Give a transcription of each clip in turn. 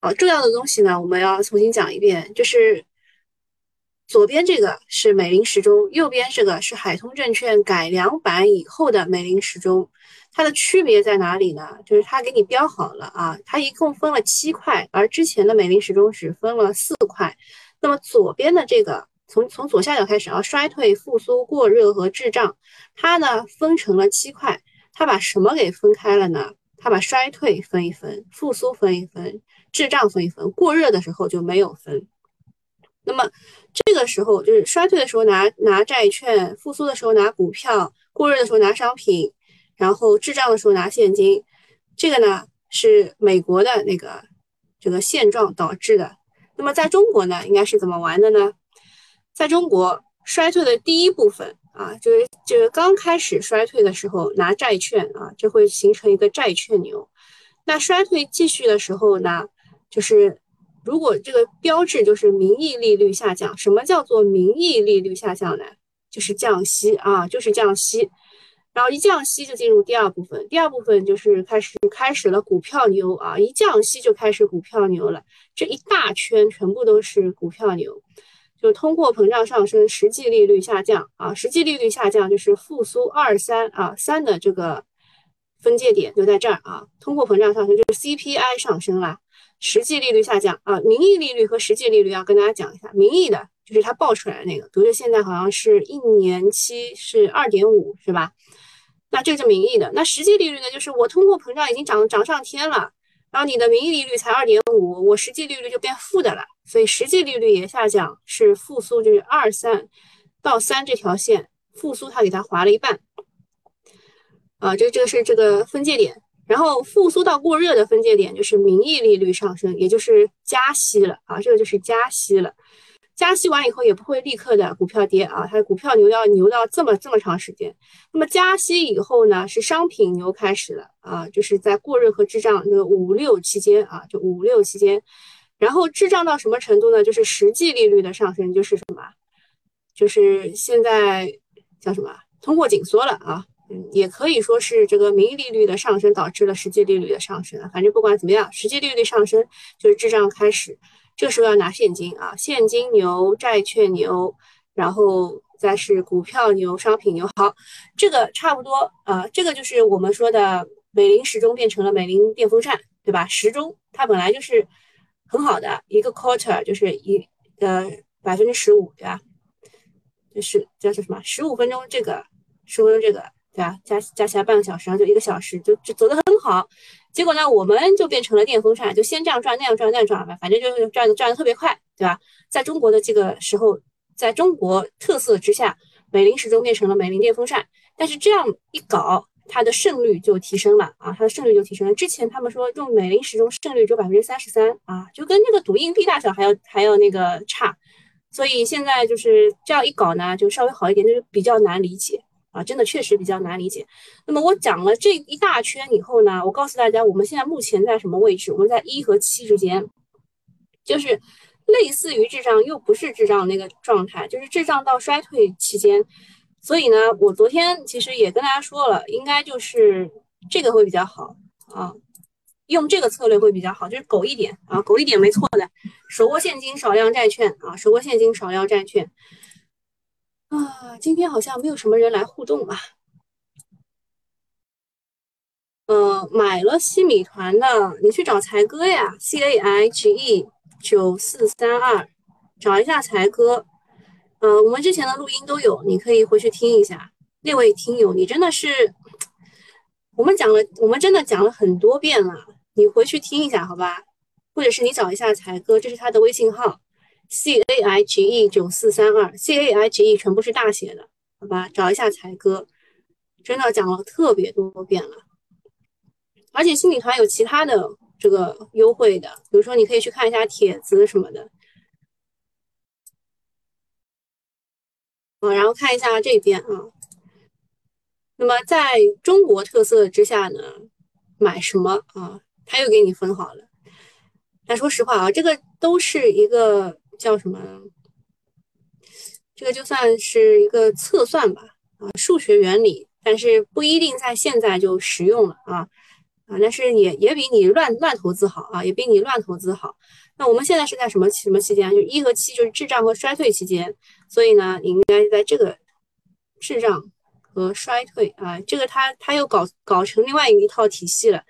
啊，重要的东西呢，我们要重新讲一遍，就是左边这个是美林时钟，右边这个是海通证券改良版以后的美林时钟，它的区别在哪里呢？就是它给你标好了啊，它一共分了七块，而之前的美林时钟只分了四块。那么左边的这个，从从左下角开始啊，衰退、复苏、过热和滞胀，它呢分成了七块，它把什么给分开了呢？它把衰退分一分，复苏分一分。滞胀分一分，过热的时候就没有分。那么这个时候就是衰退的时候拿拿债券，复苏的时候拿股票，过热的时候拿商品，然后滞胀的时候拿现金。这个呢是美国的那个这个现状导致的。那么在中国呢，应该是怎么玩的呢？在中国衰退的第一部分啊，就是就是刚开始衰退的时候拿债券啊，就会形成一个债券牛。那衰退继续的时候呢？就是如果这个标志就是名义利率下降，什么叫做名义利率下降呢？就是降息啊，就是降息。然后一降息就进入第二部分，第二部分就是开始开始了股票牛啊，一降息就开始股票牛了，这一大圈全部都是股票牛，就通货膨胀上升，实际利率下降啊，实际利率下降就是复苏二三啊三的这个分界点就在这儿啊，通货膨胀上升就是 CPI 上升了。实际利率下降啊，名义利率和实际利率要跟大家讲一下。名义的就是它报出来的那个，比如说现在好像是一年期是二点五，是吧？那这个是名义的。那实际利率呢，就是我通货膨胀已经涨涨上天了，然后你的名义利率才二点五，我实际利率就变负的了，所以实际利率也下降，是复苏，就是二三到三这条线复苏，它给它划了一半。啊，这这个是这个分界点。然后复苏到过热的分界点就是名义利率上升，也就是加息了啊，这个就是加息了。加息完以后也不会立刻的股票跌啊，它的股票牛要牛到这么这么长时间。那么加息以后呢，是商品牛开始了啊，就是在过热和滞胀那个五六期间啊，就五六期间。然后滞胀到什么程度呢？就是实际利率的上升，就是什么？就是现在叫什么？通货紧缩了啊。嗯，也可以说是这个名义利率的上升导致了实际利率的上升。反正不管怎么样，实际利率上升就是滞胀开始，这时候要拿现金啊，现金牛、债券牛，然后再是股票牛、商品牛。好，这个差不多啊，这个就是我们说的美林时钟变成了美林电风扇，对吧？时钟它本来就是很好的一个 quarter，就是一呃百分之十五，对吧？就是叫做什么？十五分钟这个，十五分钟这个。对吧？加加起来半个小时，然后就一个小时，就就走得很好。结果呢，我们就变成了电风扇，就先这样转，那样转，那样转吧，反正就是转的转的特别快，对吧？在中国的这个时候，在中国特色之下，美林时钟变成了美林电风扇。但是这样一搞，它的胜率就提升了啊，它的胜率就提升了。之前他们说用美林时钟胜率只有百分之三十三啊，就跟那个赌硬币大小还要还要那个差。所以现在就是这样一搞呢，就稍微好一点，就是比较难理解。啊，真的确实比较难理解。那么我讲了这一大圈以后呢，我告诉大家，我们现在目前在什么位置？我们在一和七之间，就是类似于智障又不是智障那个状态，就是智障到衰退期间。所以呢，我昨天其实也跟大家说了，应该就是这个会比较好啊，用这个策略会比较好，就是苟一点啊，苟一点没错的，手握现金，少量债券啊，手握现金，少量债券。啊，今天好像没有什么人来互动啊。呃，买了西米团的，你去找才哥呀，C A I H E 九四三二，找一下才哥。呃，我们之前的录音都有，你可以回去听一下。那位听友，你真的是，我们讲了，我们真的讲了很多遍了，你回去听一下，好吧？或者是你找一下才哥，这是他的微信号。C A H E 九四三二，C A H E 全部是大写的，好吧？找一下才哥，真的讲了特别多遍了。而且新米团有其他的这个优惠的，比如说你可以去看一下帖子什么的。啊，然后看一下这边啊。那么在中国特色之下呢，买什么啊？他又给你分好了。但说实话啊，这个都是一个。叫什么？这个就算是一个测算吧，啊，数学原理，但是不一定在现在就实用了啊。啊，但是也也比你乱乱投资好啊，也比你乱投资好。那我们现在是在什么什么期间？就一和七就是滞胀和衰退期间，所以呢，你应该在这个滞胀和衰退啊，这个他他又搞搞成另外一套体系了。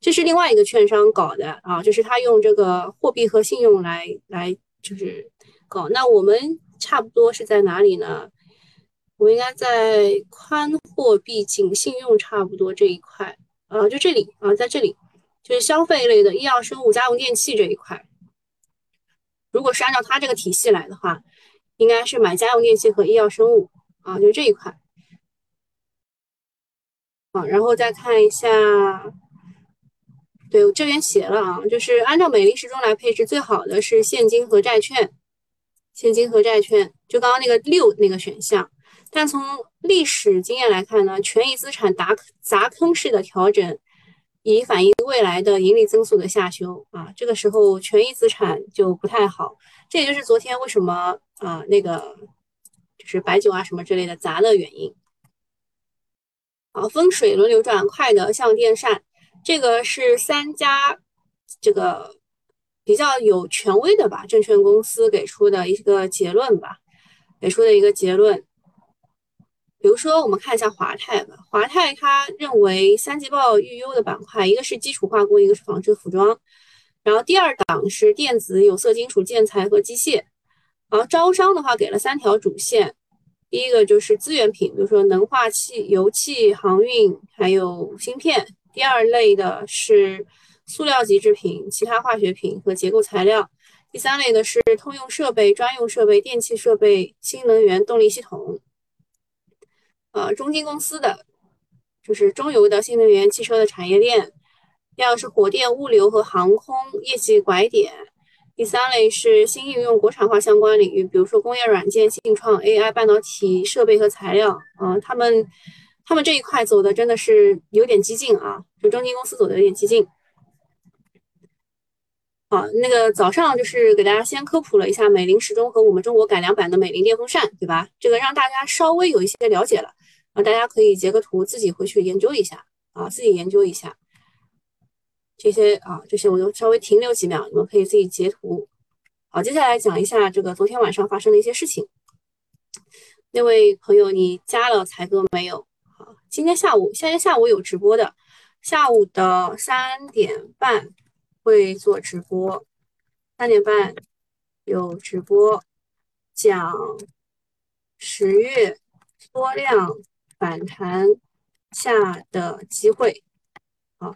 这是另外一个券商搞的啊，就是他用这个货币和信用来来就是搞。那我们差不多是在哪里呢？我应该在宽货币紧信用差不多这一块。呃，就这里啊，在这里就是消费类的医药、生物、家用电器这一块。如果是按照它这个体系来的话，应该是买家用电器和医药生物啊，就这一块。好，然后再看一下，对我这边写了啊，就是按照美林时钟来配置，最好的是现金和债券，现金和债券，就刚刚那个六那个选项。但从历史经验来看呢，权益资产砸砸坑式的调整，以反映未来的盈利增速的下修啊，这个时候权益资产就不太好。这也就是昨天为什么啊那个就是白酒啊什么之类的砸的原因。好，风水轮流转，快的像电扇，这个是三家这个比较有权威的吧，证券公司给出的一个结论吧，给出的一个结论。比如说，我们看一下华泰吧。华泰他认为三季报预优的板块，一个是基础化工，一个是纺织服装，然后第二档是电子、有色金属、建材和机械。然后招商的话，给了三条主线，第一个就是资源品，比如说能化气、油气、航运，还有芯片；第二类的是塑料及制品、其他化学品和结构材料；第三类的是通用设备、专用设备、电气设备、新能源动力系统。呃，中金公司的就是中游的新能源汽车的产业链，第二是火电物流和航空业绩拐点，第三类是新应用国产化相关领域，比如说工业软件、信创、AI、半导体设备和材料。嗯，他们他们这一块走的真的是有点激进啊，就中金公司走的有点激进。好，那个早上就是给大家先科普了一下美林时钟和我们中国改良版的美林电风扇，对吧？这个让大家稍微有一些了解了。啊，大家可以截个图，自己回去研究一下啊，自己研究一下这些啊，这些我就稍微停留几秒，你们可以自己截图。好，接下来讲一下这个昨天晚上发生的一些事情。那位朋友，你加了才哥没有？好，今天下午，今天下午有直播的，下午的三点半会做直播，三点半有直播讲十月缩量。反弹下的机会，好，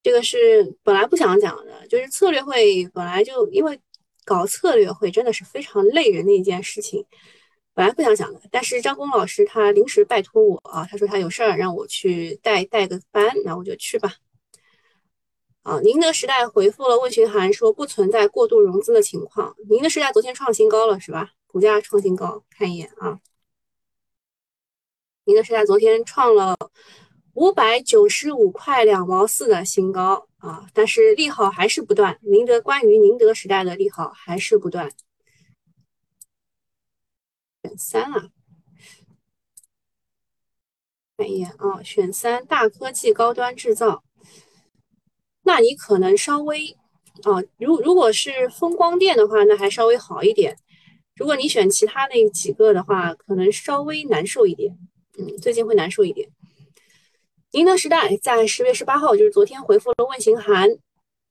这个是本来不想讲的，就是策略会本来就因为搞策略会真的是非常累人的一件事情，本来不想讲的，但是张工老师他临时拜托我啊，他说他有事儿让我去带带个班，那我就去吧。啊，宁德时代回复了问询函，说不存在过度融资的情况。宁德时代昨天创新高了是吧？股价创新高，看一眼啊。宁德时代昨天创了五百九十五块两毛四的新高啊，但是利好还是不断。宁德关于宁德时代的利好还是不断。选三啊，看一眼啊，选三大科技高端制造，那你可能稍微啊，如如果是风光电的话，那还稍微好一点。如果你选其他那几个的话，可能稍微难受一点。嗯，最近会难受一点。宁德时代在十月十八号，就是昨天回复了问询函，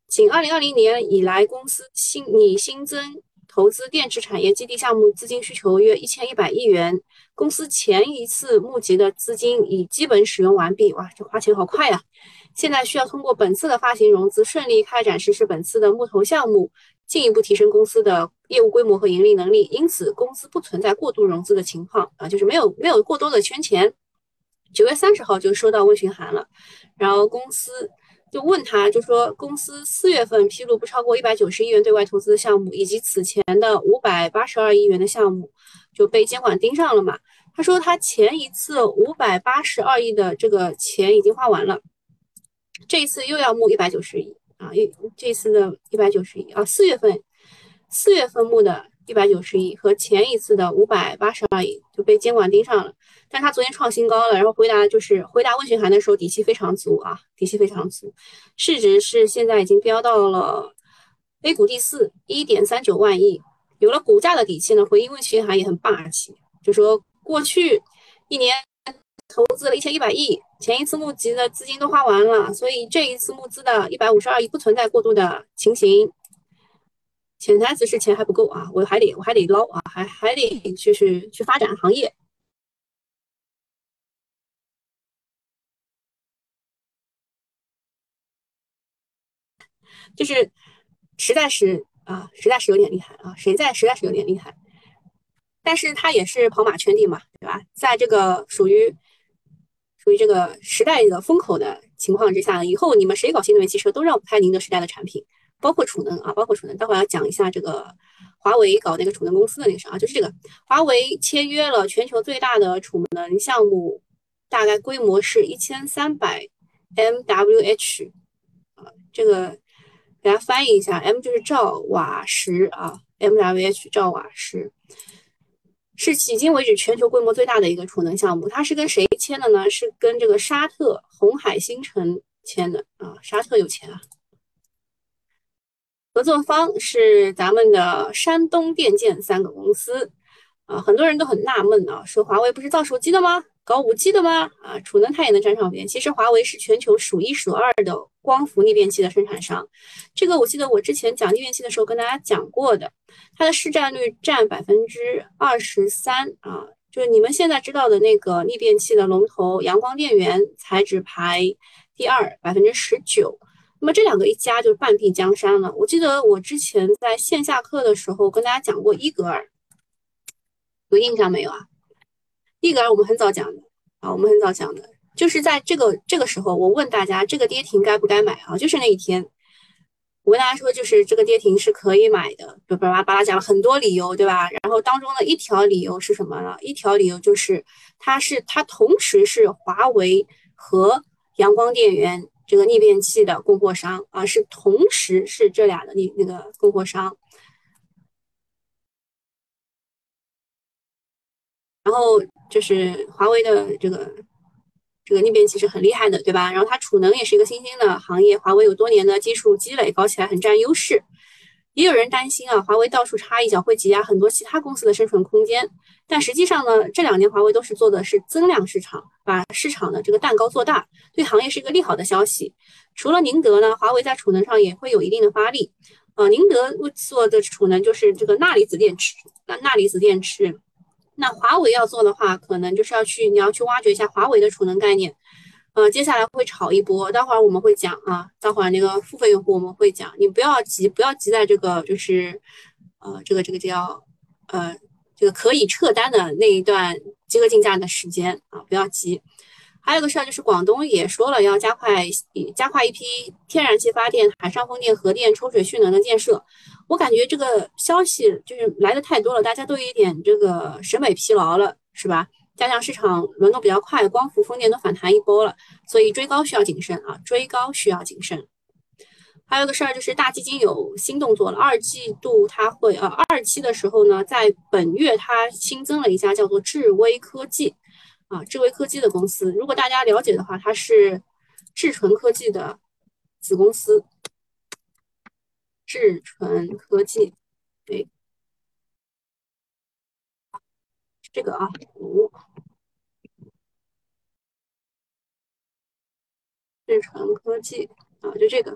仅二零二零年以来，公司新拟新增投资电池产业基地项目资金需求约一千一百亿元。公司前一次募集的资金已基本使用完毕。哇，这花钱好快呀！现在需要通过本次的发行融资，顺利开展实施本次的募投项目。进一步提升公司的业务规模和盈利能力，因此公司不存在过度融资的情况啊，就是没有没有过多的圈钱。九月三十号就收到问询函了，然后公司就问他，就说公司四月份披露不超过一百九十亿元对外投资的项目，以及此前的五百八十二亿元的项目就被监管盯上了嘛？他说他前一次五百八十二亿的这个钱已经花完了，这一次又要募一百九十亿。啊，一这次的一百九十亿啊，四月份四月份募的一百九十亿和前一次的五百八十二亿就被监管盯上了。但他昨天创新高了，然后回答就是回答问询函的时候底气非常足啊，底气非常足，市值是现在已经飙到了 A 股第四，一点三九万亿。有了股价的底气呢，回应问询函也很霸气，就说过去一年投资了一千一百亿，前一次募集的资金都花完了，所以这一次募资的一百五十二亿不存在过度的情形。潜台词是钱还不够啊，我还得我还得捞啊，还还得就是去发展行业，就是实在是啊，实在是有点厉害啊，谁在实在是有点厉害，但是他也是跑马圈地嘛，对吧？在这个属于属于这个时代的风口的情况之下，以后你们谁搞新能源汽车都绕不开宁德时代的产品。包括储能啊，包括储能，待会儿要讲一下这个华为搞那个储能公司的那个事啊，就是这个华为签约了全球最大的储能项目，大概规模是一千三百 MWh 啊，这个给大家翻译一下，M 就是兆瓦时啊，MWh 兆瓦时是迄今为止全球规模最大的一个储能项目，它是跟谁签的呢？是跟这个沙特红海新城签的啊，沙特有钱啊。合作方是咱们的山东电建三个公司，啊，很多人都很纳闷啊，说华为不是造手机的吗？搞五 G 的吗？啊，储能它也能沾上边。其实华为是全球数一数二的光伏逆变器的生产商，这个我记得我之前讲逆变器的时候跟大家讲过的，它的市占率占百分之二十三啊，就是你们现在知道的那个逆变器的龙头阳光电源才只排第二，百分之十九。那么这两个一加就是半壁江山了。我记得我之前在线下课的时候跟大家讲过伊格尔，有印象没有啊？伊格尔我们很早讲的啊，我们很早讲的，就是在这个这个时候，我问大家这个跌停该不该买啊？就是那一天，我跟大家说，就是这个跌停是可以买的，就巴拉巴拉讲了很多理由，对吧？然后当中的一条理由是什么呢？一条理由就是它是它同时是华为和阳光电源。这个逆变器的供货商啊，是同时是这俩的那那个供货商，然后就是华为的这个这个逆变器是很厉害的，对吧？然后它储能也是一个新兴的行业，华为有多年的技术积累，搞起来很占优势。也有人担心啊，华为到处插一脚会挤压很多其他公司的生存空间。但实际上呢，这两年华为都是做的是增量市场，把市场的这个蛋糕做大，对行业是一个利好的消息。除了宁德呢，华为在储能上也会有一定的发力。呃，宁德做的储能就是这个钠离子电池，那钠离子电池，那华为要做的话，可能就是要去你要去挖掘一下华为的储能概念。呃，接下来会炒一波，待会儿我们会讲啊，待会儿那个付费用户我们会讲，你不要急，不要急在这个就是，呃，这个这个叫呃这个可以撤单的那一段集合竞价的时间啊，不要急。还有个事儿就是广东也说了要加快加快一批天然气发电、海上风电、核电、抽水蓄能的建设，我感觉这个消息就是来的太多了，大家都有一点这个审美疲劳了，是吧？加上市场轮动比较快，光伏、风电都反弹一波了，所以追高需要谨慎啊！追高需要谨慎。还有个事儿就是大基金有新动作了，二季度它会呃二期的时候呢，在本月它新增了一家叫做智威科技啊，智威科技的公司。如果大家了解的话，它是智纯科技的子公司，智纯科技，对。这个啊，五，智纯科技啊，就这个，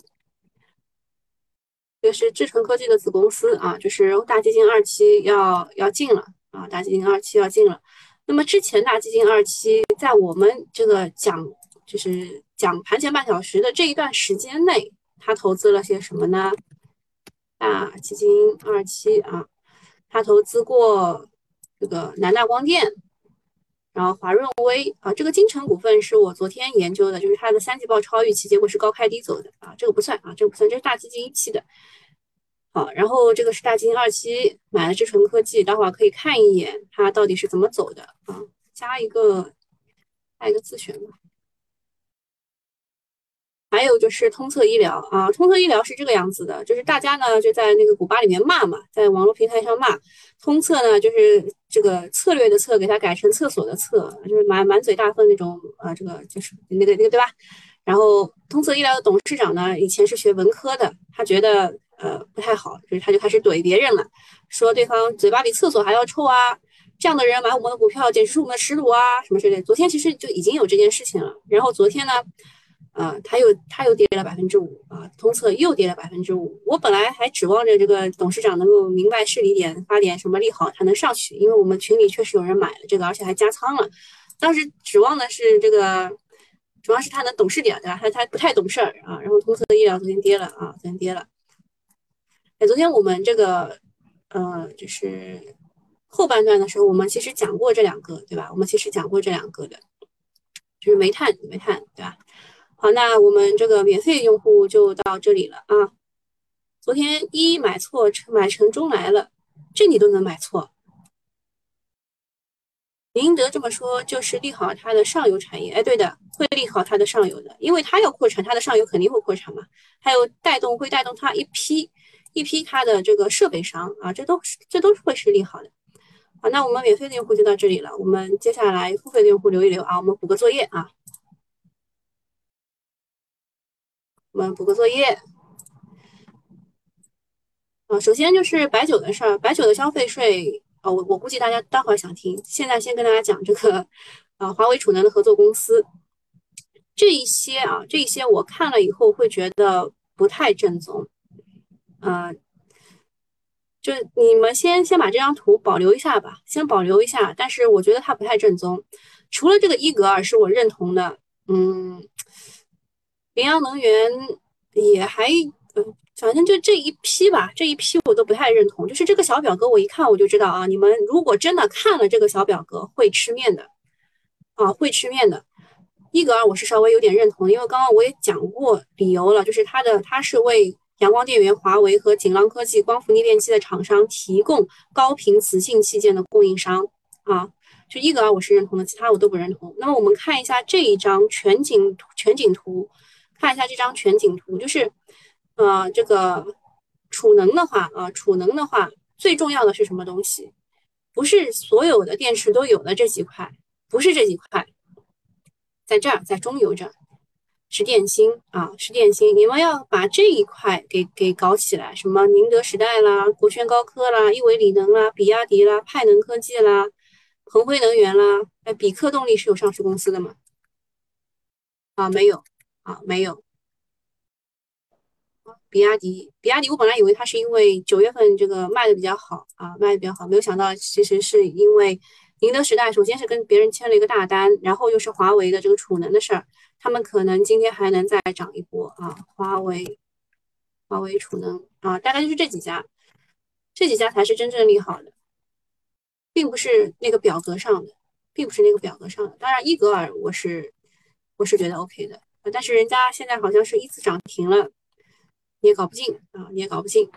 这是智诚科技的子公司啊，就是大基金二期要要进了啊，大基金二期要进了。那么之前大基金二期在我们这个讲就是讲盘前半小时的这一段时间内，他投资了些什么呢？大基金二期啊，他投资过。这个南大光电，然后华润微啊，这个金城股份是我昨天研究的，就是它的三季报超预期，结果是高开低走的啊，这个不算啊，这个不算，这是大基金一期的。好，然后这个是大基金二期买的智纯科技，待会儿可以看一眼它到底是怎么走的啊，加一个加一个自选吧。还有就是通策医疗啊，通策医疗是这个样子的，就是大家呢就在那个古巴里面骂嘛，在网络平台上骂通策呢，就是这个策略的策，给它改成厕所的厕，就是满满嘴大粪那种啊，这个就是那个那个对吧？然后通策医疗的董事长呢，以前是学文科的，他觉得呃不太好，就是他就开始怼别人了，说对方嘴巴比厕所还要臭啊，这样的人买我们的股票简直是我们的耻辱啊，什么之类。昨天其实就已经有这件事情了，然后昨天呢？啊，它又它又跌了百分之五啊，通策又跌了百分之五。我本来还指望着这个董事长能够明白事理点，发点什么利好，它能上去。因为我们群里确实有人买了这个，而且还加仓了。当时指望的是这个，主要是他能懂事点，对吧？他他不太懂事儿啊。然后通策医疗昨天跌了啊，昨天跌了。哎，昨天我们这个呃，就是后半段的时候，我们其实讲过这两个，对吧？我们其实讲过这两个的，就是煤炭，煤炭，对吧？好，那我们这个免费用户就到这里了啊。昨天一买错成买成中来了，这你都能买错。宁德这么说就是利好它的上游产业，哎，对的，会利好它的上游的，因为它要扩产，它的上游肯定会扩产嘛。还有带动会带动它一批一批它的这个设备商啊，这都是这都是会是利好的。好，那我们免费的用户就到这里了，我们接下来付费的用户留一留啊，我们补个作业啊。我们补个作业。啊，首先就是白酒的事儿，白酒的消费税啊，我我估计大家待会儿想听，现在先跟大家讲这个啊，华为储能的合作公司。这一些啊，这一些我看了以后会觉得不太正宗，嗯，就你们先先把这张图保留一下吧，先保留一下，但是我觉得它不太正宗，除了这个伊格尔是我认同的，嗯。羚羊能源也还，嗯，反正就这一批吧，这一批我都不太认同。就是这个小表格，我一看我就知道啊，你们如果真的看了这个小表格，会吃面的，啊，会吃面的。伊格尔我是稍微有点认同，因为刚刚我也讲过理由了，就是它的它是为阳光电源、华为和锦浪科技、光伏逆变器的厂商提供高频磁性器件的供应商啊。就伊格尔我是认同的，其他我都不认同。那么我们看一下这一张全景全景图。看一下这张全景图，就是，呃，这个储能的话啊，储能的话最重要的是什么东西？不是所有的电池都有的这几块，不是这几块，在这儿，在中游这儿，是电芯啊，是电芯。你们要把这一块给给搞起来，什么宁德时代啦、国轩高科啦、亿维锂能啦、比亚迪啦、派能科技啦、鹏辉能源啦，哎，比克动力是有上市公司的吗？啊，没有。啊，没有，比亚迪，比亚迪，我本来以为它是因为九月份这个卖的比较好啊，卖的比较好，没有想到其实是因为宁德时代，首先是跟别人签了一个大单，然后又是华为的这个储能的事儿，他们可能今天还能再涨一波啊，华为，华为储能啊，大概就是这几家，这几家才是真正利好的，并不是那个表格上的，并不是那个表格上的，当然伊格尔我是我是觉得 OK 的。但是人家现在好像是一次涨停了，你也搞不进啊，你也搞不进。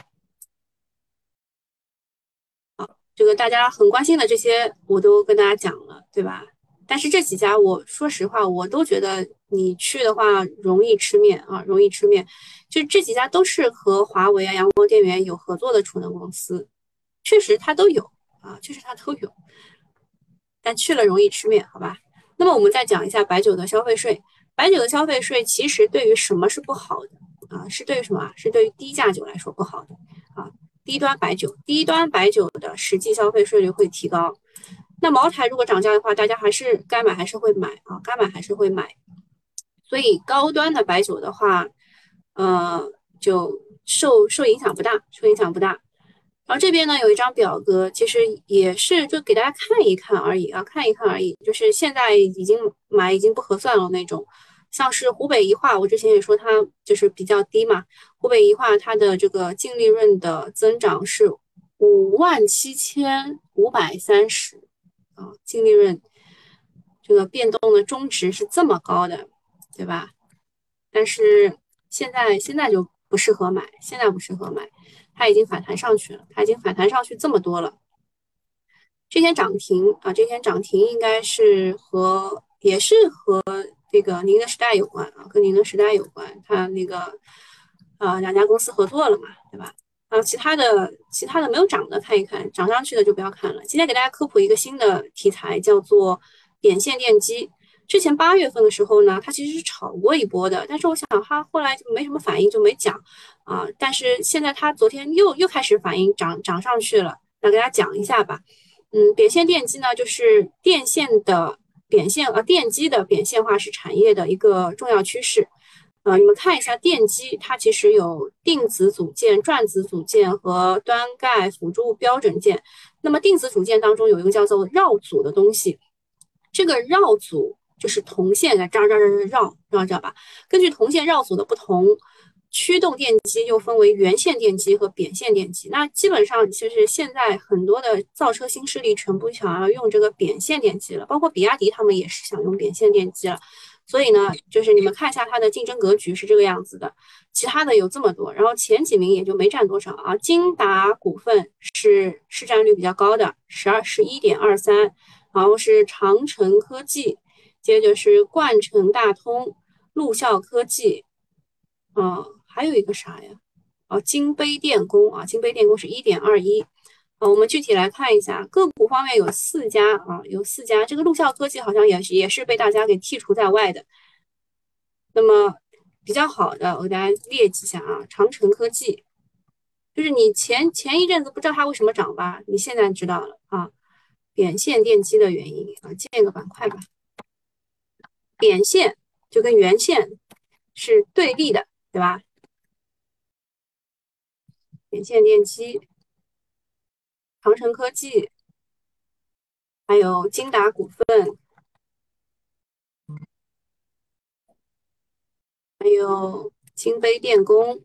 好，这个大家很关心的这些我都跟大家讲了，对吧？但是这几家，我说实话，我都觉得你去的话容易吃面啊，容易吃面。就这几家都是和华为啊、阳光电源有合作的储能公司，确实它都有啊，确实它都有，但去了容易吃面，好吧？那么我们再讲一下白酒的消费税。白酒的消费税其实对于什么是不好的啊？是对于什么？是对于低价酒来说不好的啊。低端白酒，低端白酒的实际消费税率会提高。那茅台如果涨价的话，大家还是该买还是会买啊，该买还是会买。所以高端的白酒的话，呃，就受受影响不大，受影响不大。然后这边呢有一张表格，其实也是就给大家看一看而已啊，看一看而已。就是现在已经买已经不合算了那种，像是湖北宜化，我之前也说它就是比较低嘛。湖北宜化它的这个净利润的增长是五万七千五百三十啊，净利润这个变动的中值是这么高的，对吧？但是现在现在就不适合买，现在不适合买。它已经反弹上去了，它已经反弹上去这么多了。这天涨停啊，这天涨停应该是和也是和这个宁德时代有关啊，跟宁德时代有关，它那个啊两家公司合作了嘛，对吧？啊，其他的其他的没有涨的看一看，涨上去的就不要看了。今天给大家科普一个新的题材，叫做扁线电机。之前八月份的时候呢，它其实是炒过一波的，但是我想它后来就没什么反应，就没讲啊。但是现在它昨天又又开始反应，涨涨上去了。那给大家讲一下吧。嗯，扁线电机呢，就是电线的扁线呃，电机的扁线化是产业的一个重要趋势。呃，你们看一下电机，它其实有定子组件、转子组件和端盖辅助标准件。那么定子组件当中有一个叫做绕组的东西，这个绕组。就是铜线在这儿这儿绕绕，知道吧？根据铜线绕组的不同，驱动电机又分为圆线电机和扁线电机。那基本上其实现在很多的造车新势力全部想要用这个扁线电机了，包括比亚迪他们也是想用扁线电机了。所以呢，就是你们看一下它的竞争格局是这个样子的。其他的有这么多，然后前几名也就没占多少啊。金达股份是市占率比较高的，十二十一点二三，然后是长城科技。接着是冠城大通、陆孝科技，啊，还有一个啥呀？哦，金杯电工啊，金杯电工是一点二一。啊，我们具体来看一下个股方面有四家啊，有四家。这个陆孝科技好像也是也是被大家给剔除在外的。那么比较好的，我给大家列几下啊，长城科技，就是你前前一阵子不知道它为什么涨吧？你现在知道了啊，扁线电机的原因啊，建个板块吧。扁线就跟圆线是对立的，对吧？扁线电机、长城科技，还有金达股份，还有金杯电工，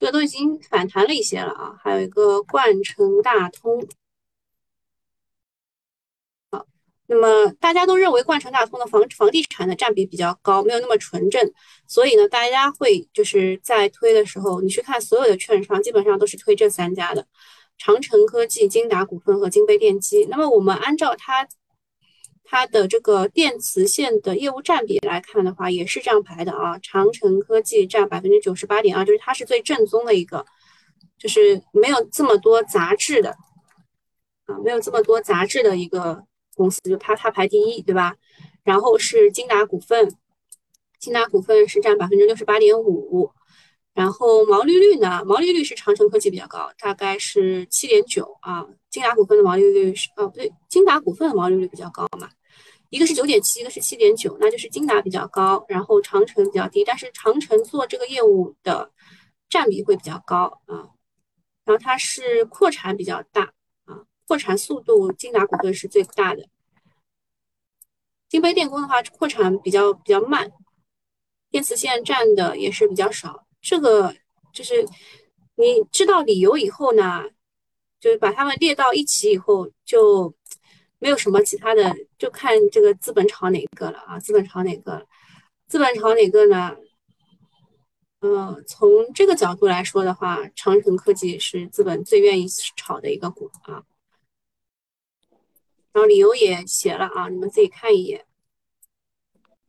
这都已经反弹了一些了啊。还有一个冠城大通。那么大家都认为冠城大通的房房地产的占比比较高，没有那么纯正，所以呢，大家会就是在推的时候，你去看所有的券商，基本上都是推这三家的：长城科技、金达股份和金杯电机。那么我们按照它它的这个电磁线的业务占比来看的话，也是这样排的啊。长城科技占百分之九十八点二，就是它是最正宗的一个，就是没有这么多杂质的啊，没有这么多杂质的一个。公司就它它排第一，对吧？然后是金达股份，金达股份是占百分之六十八点五，然后毛利率呢？毛利率是长城科技比较高，大概是七点九啊。金达股份的毛利率是哦不对，金达股份的毛利率比较高嘛，一个是九点七，一个是七点九，那就是金达比较高，然后长城比较低，但是长城做这个业务的占比会比较高啊，然后它是扩产比较大。扩产速度，金达股份是最大的。金杯电工的话，扩产比较比较慢，电磁线占的也是比较少。这个就是你知道理由以后呢，就是把它们列到一起以后，就没有什么其他的，就看这个资本炒哪个了啊？资本炒哪个？资本炒哪个呢？嗯，从这个角度来说的话，长城科技是资本最愿意炒的一个股啊。然后理由也写了啊，你们自己看一眼。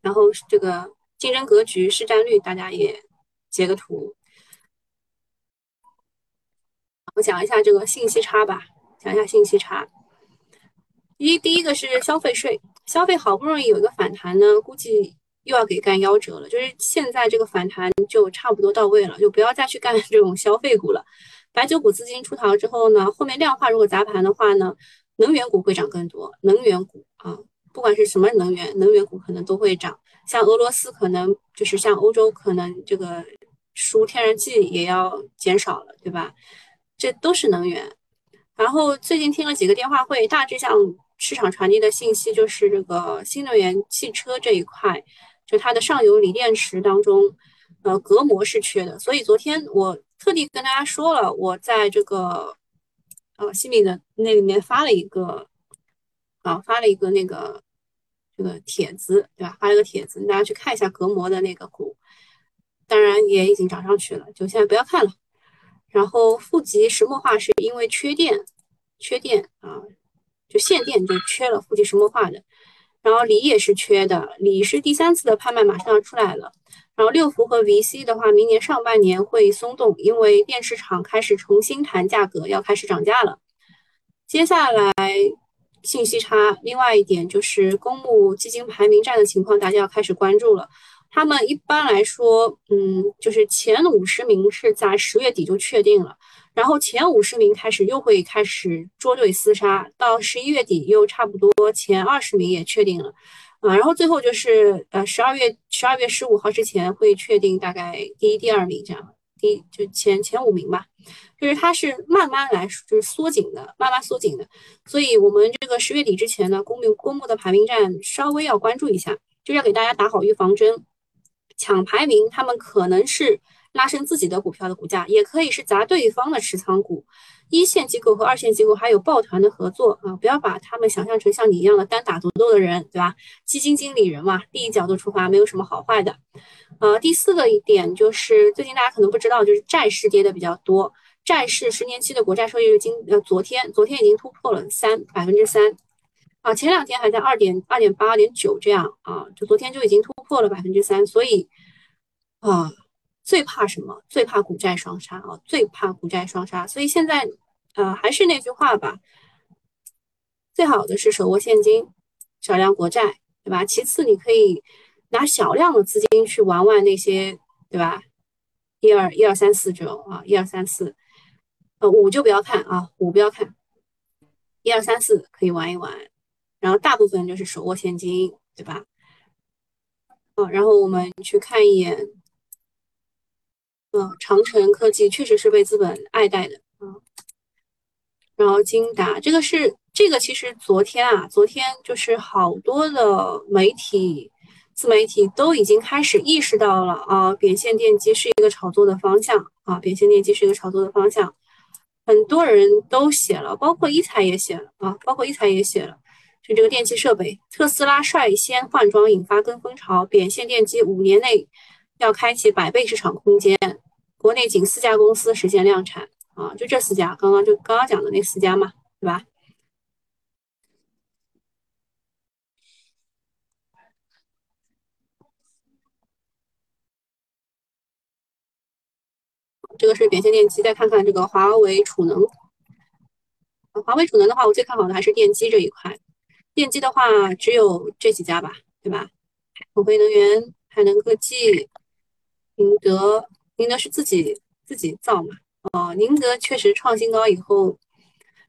然后这个竞争格局、市占率，大家也截个图。我讲一下这个信息差吧，讲一下信息差。一第一个是消费税，消费好不容易有一个反弹呢，估计又要给干夭折了。就是现在这个反弹就差不多到位了，就不要再去干 这种消费股了。白酒股资金出逃之后呢，后面量化如果砸盘的话呢？能源股会涨更多，能源股啊，不管是什么能源，能源股可能都会涨。像俄罗斯可能就是像欧洲可能这个输天然气也要减少了，对吧？这都是能源。然后最近听了几个电话会，大致向市场传递的信息就是这个新能源汽车这一块，就它的上游锂电池当中，呃，隔膜是缺的。所以昨天我特地跟大家说了，我在这个。呃，西米的那里面发了一个，啊，发了一个那个这个帖子，对吧？发了个帖子，大家去看一下隔膜的那个股，当然也已经涨上去了，就现在不要看了。然后富集石墨化是因为缺电，缺电啊，就限电就缺了富集石墨化的。然后锂也是缺的，锂是第三次的拍卖马上要出来了。然后六氟和 VC 的话，明年上半年会松动，因为电市场开始重新谈价格，要开始涨价了。接下来信息差，另外一点就是公募基金排名战的情况，大家要开始关注了。他们一般来说，嗯，就是前五十名是在十月底就确定了，然后前五十名开始又会开始捉对厮杀，到十一月底又差不多前二十名也确定了，啊，然后最后就是呃十二月十二月十五号之前会确定大概第一、第二名这样，第一就前前五名吧，就是它是慢慢来就是缩紧的，慢慢缩紧的，所以我们这个十月底之前呢，公募公募的排名战稍微要关注一下，就要给大家打好预防针。抢排名，他们可能是拉升自己的股票的股价，也可以是砸对方的持仓股。一线机构和二线机构还有抱团的合作啊，不要把他们想象成像你一样的单打独斗的人，对吧？基金经理人嘛，利益角度出发，没有什么好坏的。呃，第四个一点就是最近大家可能不知道，就是债市跌的比较多，债市十年期的国债收益率今呃昨天昨天已经突破了三百分之三。啊，前两天还在二点二点八、二点九这样啊，就昨天就已经突破了百分之三，所以啊，最怕什么？最怕股债双杀啊，最怕股债双杀。所以现在呃，还是那句话吧，最好的是手握现金，少量国债，对吧？其次，你可以拿小量的资金去玩玩那些，对吧？一二一二三四这种啊，一二三四，呃，五就不要看啊，五不要看，一二三四可以玩一玩。然后大部分就是手握现金，对吧？嗯，然后我们去看一眼，呃，长城科技确实是被资本爱戴的，嗯。然后金达这个是这个，其实昨天啊，昨天就是好多的媒体、自媒体都已经开始意识到了啊，扁线电机是一个炒作的方向啊，扁线电机是一个炒作的方向，很多人都写了，包括一财也写了啊，包括一财也写了。就这个电气设备，特斯拉率先换装，引发跟风潮。扁线电机五年内要开启百倍市场空间，国内仅四家公司实现量产啊！就这四家，刚刚就刚刚讲的那四家嘛，对吧？这个是扁线电机，再看看这个华为储能。华为储能的话，我最看好的还是电机这一块。电机的话，只有这几家吧，对吧？统辉能源、海能科技、宁德，宁德是自己自己造嘛？哦，宁德确实创新高以后，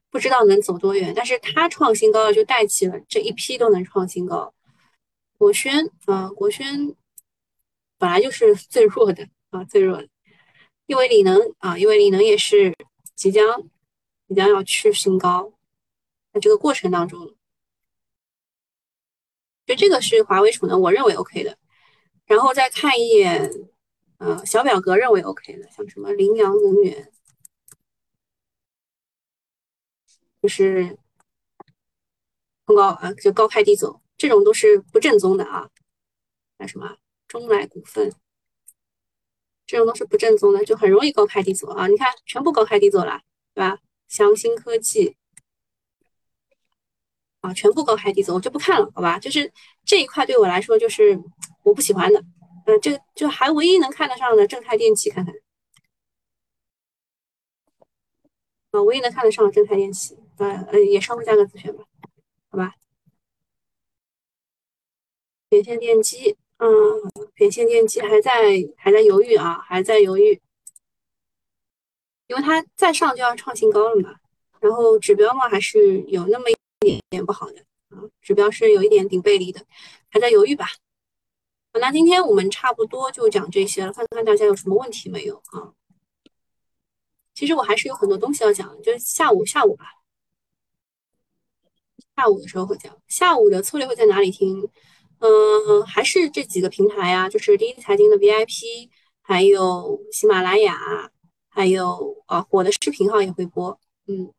不知道能走多远，但是它创新高了，就带起了这一批都能创新高。国轩啊，国轩本来就是 最弱的啊，最弱的。因为锂能啊，因为锂能也是即将即将要去新高，在这个过程当中。就这个是华为储能，我认为 OK 的，然后再看一眼，呃，小表格认为 OK 的，像什么羚羊能源，就是冲高啊，就高开低走，这种都是不正宗的啊。那什么中来股份，这种都是不正宗的，就很容易高开低走啊。你看，全部高开低走了，对吧？祥兴科技。啊，全部高开低走，我就不看了，好吧？就是这一块对我来说就是我不喜欢的。嗯，这就还唯一能看得上的正泰电器，看看。啊，唯一能看得上的正泰电器，呃呃，也稍微加个自选吧，好吧？扁线电机，嗯，扁线电机还在还在犹豫啊，还在犹豫，因为它再上就要创新高了嘛。然后指标嘛，还是有那么一。点点不好的啊，指标是有一点顶背离的，还在犹豫吧。那今天我们差不多就讲这些了，看看大家有什么问题没有啊？其实我还是有很多东西要讲，就是下午下午吧，下午的时候会讲。下午的策略会在哪里听？嗯，还是这几个平台呀，就是第一财经的 VIP，还有喜马拉雅，还有啊我的视频号也会播，嗯。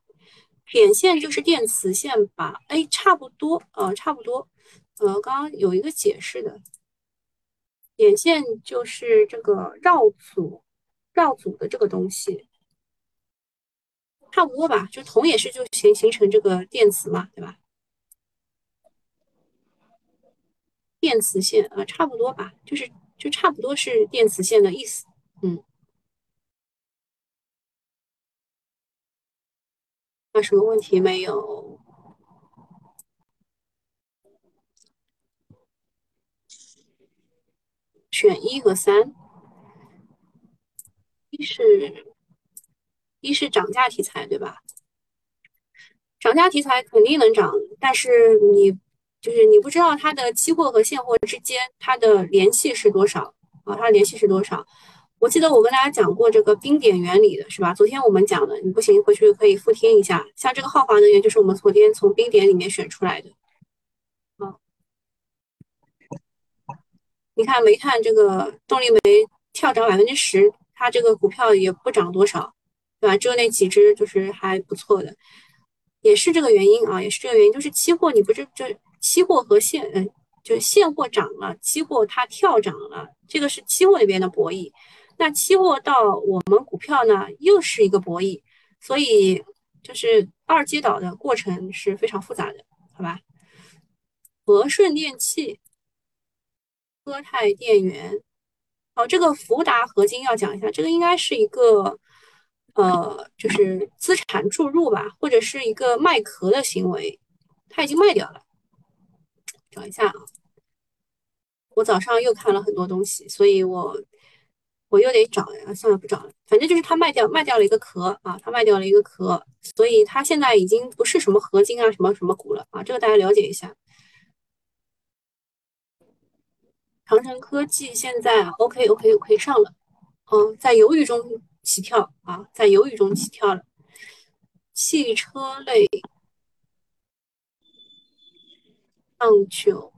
扁线就是电磁线吧？哎，差不多，呃，差不多，呃，刚刚有一个解释的，扁线就是这个绕组，绕组的这个东西，差不多吧？就铜也是就形形成这个电磁嘛，对吧？电磁线啊，差不多吧，就是就差不多是电磁线的意思。嗯，那什么问题没有？选一和三，一是，一是涨价题材，对吧？涨价题材肯定能涨，但是你就是你不知道它的期货和现货之间它的联系是多少啊？它的联系是多少？我记得我跟大家讲过这个冰点原理的是吧？昨天我们讲的，你不行回去可以复听一下。像这个浩华能源就是我们昨天从冰点里面选出来的。啊，你看煤炭这个动力煤跳涨百分之十，它这个股票也不涨多少，对吧？只有那几只就是还不错的。也是这个原因啊，也是这个原因，就是期货你不是就期货和现，嗯，就现货涨了，期货它跳涨了，这个是期货那边的博弈。那期货到我们股票呢，又是一个博弈，所以就是二阶倒的过程是非常复杂的，好吧？和顺电器、科泰电源，哦，这个福达合金要讲一下，这个应该是一个。呃，就是资产注入吧，或者是一个卖壳的行为，它已经卖掉了。找一下啊，我早上又看了很多东西，所以我我又得找呀。算了，不找了。反正就是他卖掉卖掉了一个壳啊，他卖掉了一个壳，所以他现在已经不是什么合金啊，什么什么股了啊。这个大家了解一下。长城科技现在 OK OK OK 上了，嗯，在犹豫中。起跳啊，在犹豫中起跳了。汽车类，酿酒，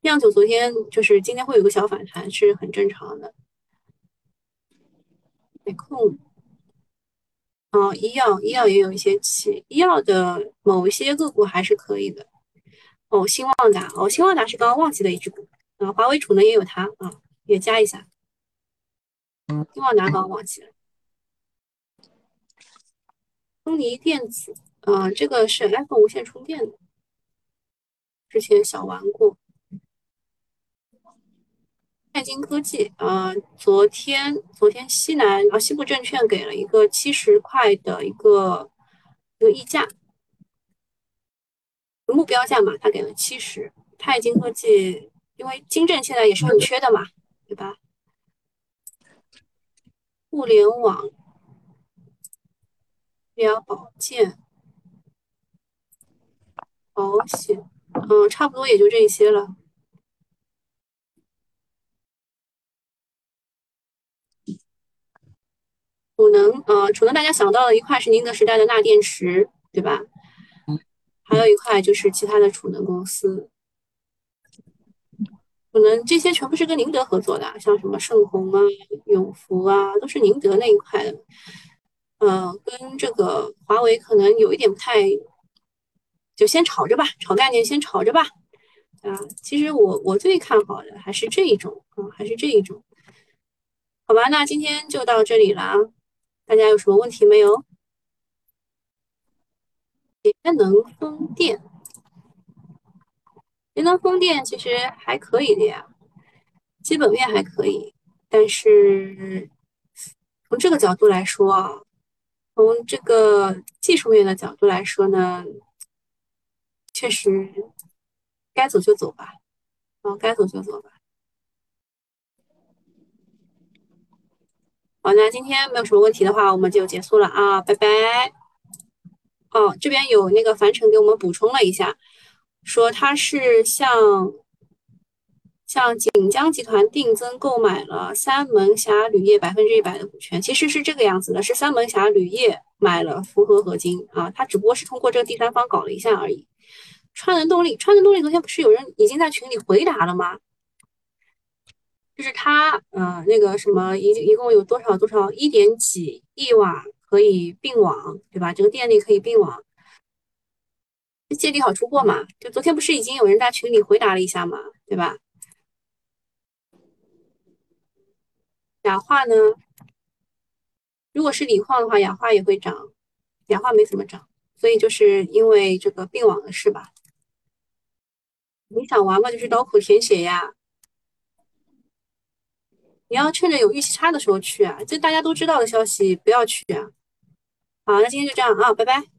酿酒昨天就是今天会有个小反弹，是很正常的。没空。啊，医药，医药也有一些气，医药的某一些个股还是可以的。哦，新旺达，哦，新旺达是刚刚忘记的一只股。啊，华为储能也有它啊，也加一下。新旺达刚刚忘记了。东尼电子，啊，这个是 iPhone 无线充电的，之前小玩过。泰金科技，啊，昨天昨天西南啊西部证券给了一个七十块的一个一个溢价，目标价嘛，他给了七十。泰金科技，因为金证现在也是很缺的嘛，对吧？互联网。医疗保健、保险，嗯，差不多也就这些了。储能，呃，储能大家想到的一块是宁德时代的钠电池，对吧？还有一块就是其他的储能公司，可能这些全部是跟宁德合作的，像什么盛虹啊、永福啊，都是宁德那一块的。嗯，跟这个华为可能有一点不太，就先炒着吧，炒概念先炒着吧。啊，其实我我最看好的还是这一种啊，还是这一种。好吧，那今天就到这里了啊，大家有什么问题没有？节能风电，节能风电其实还可以的呀，基本面还可以，但是从这个角度来说啊。从这个技术面的角度来说呢，确实该走就走吧，啊，该走就走吧。好，那今天没有什么问题的话，我们就结束了啊，拜拜。哦，这边有那个樊城给我们补充了一下，说他是向。向锦江集团定增购买了三门峡铝业百分之一百的股权，其实是这个样子的，是三门峡铝业买了福和合金啊，它只不过是通过这个第三方搞了一下而已。川能动力，川能动力昨天不是有人已经在群里回答了吗？就是他，呃，那个什么，一一共有多少多少一点几亿瓦可以并网，对吧？这个电力可以并网，借力好出货嘛？就昨天不是已经有人在群里回答了一下嘛，对吧？氧化呢？如果是锂矿的话，氧化也会涨，氧化没怎么涨，所以就是因为这个并网的事吧。你想玩嘛，就是刀口舔血呀。你要趁着有预期差的时候去啊，这大家都知道的消息，不要去啊。好，那今天就这样啊，拜拜。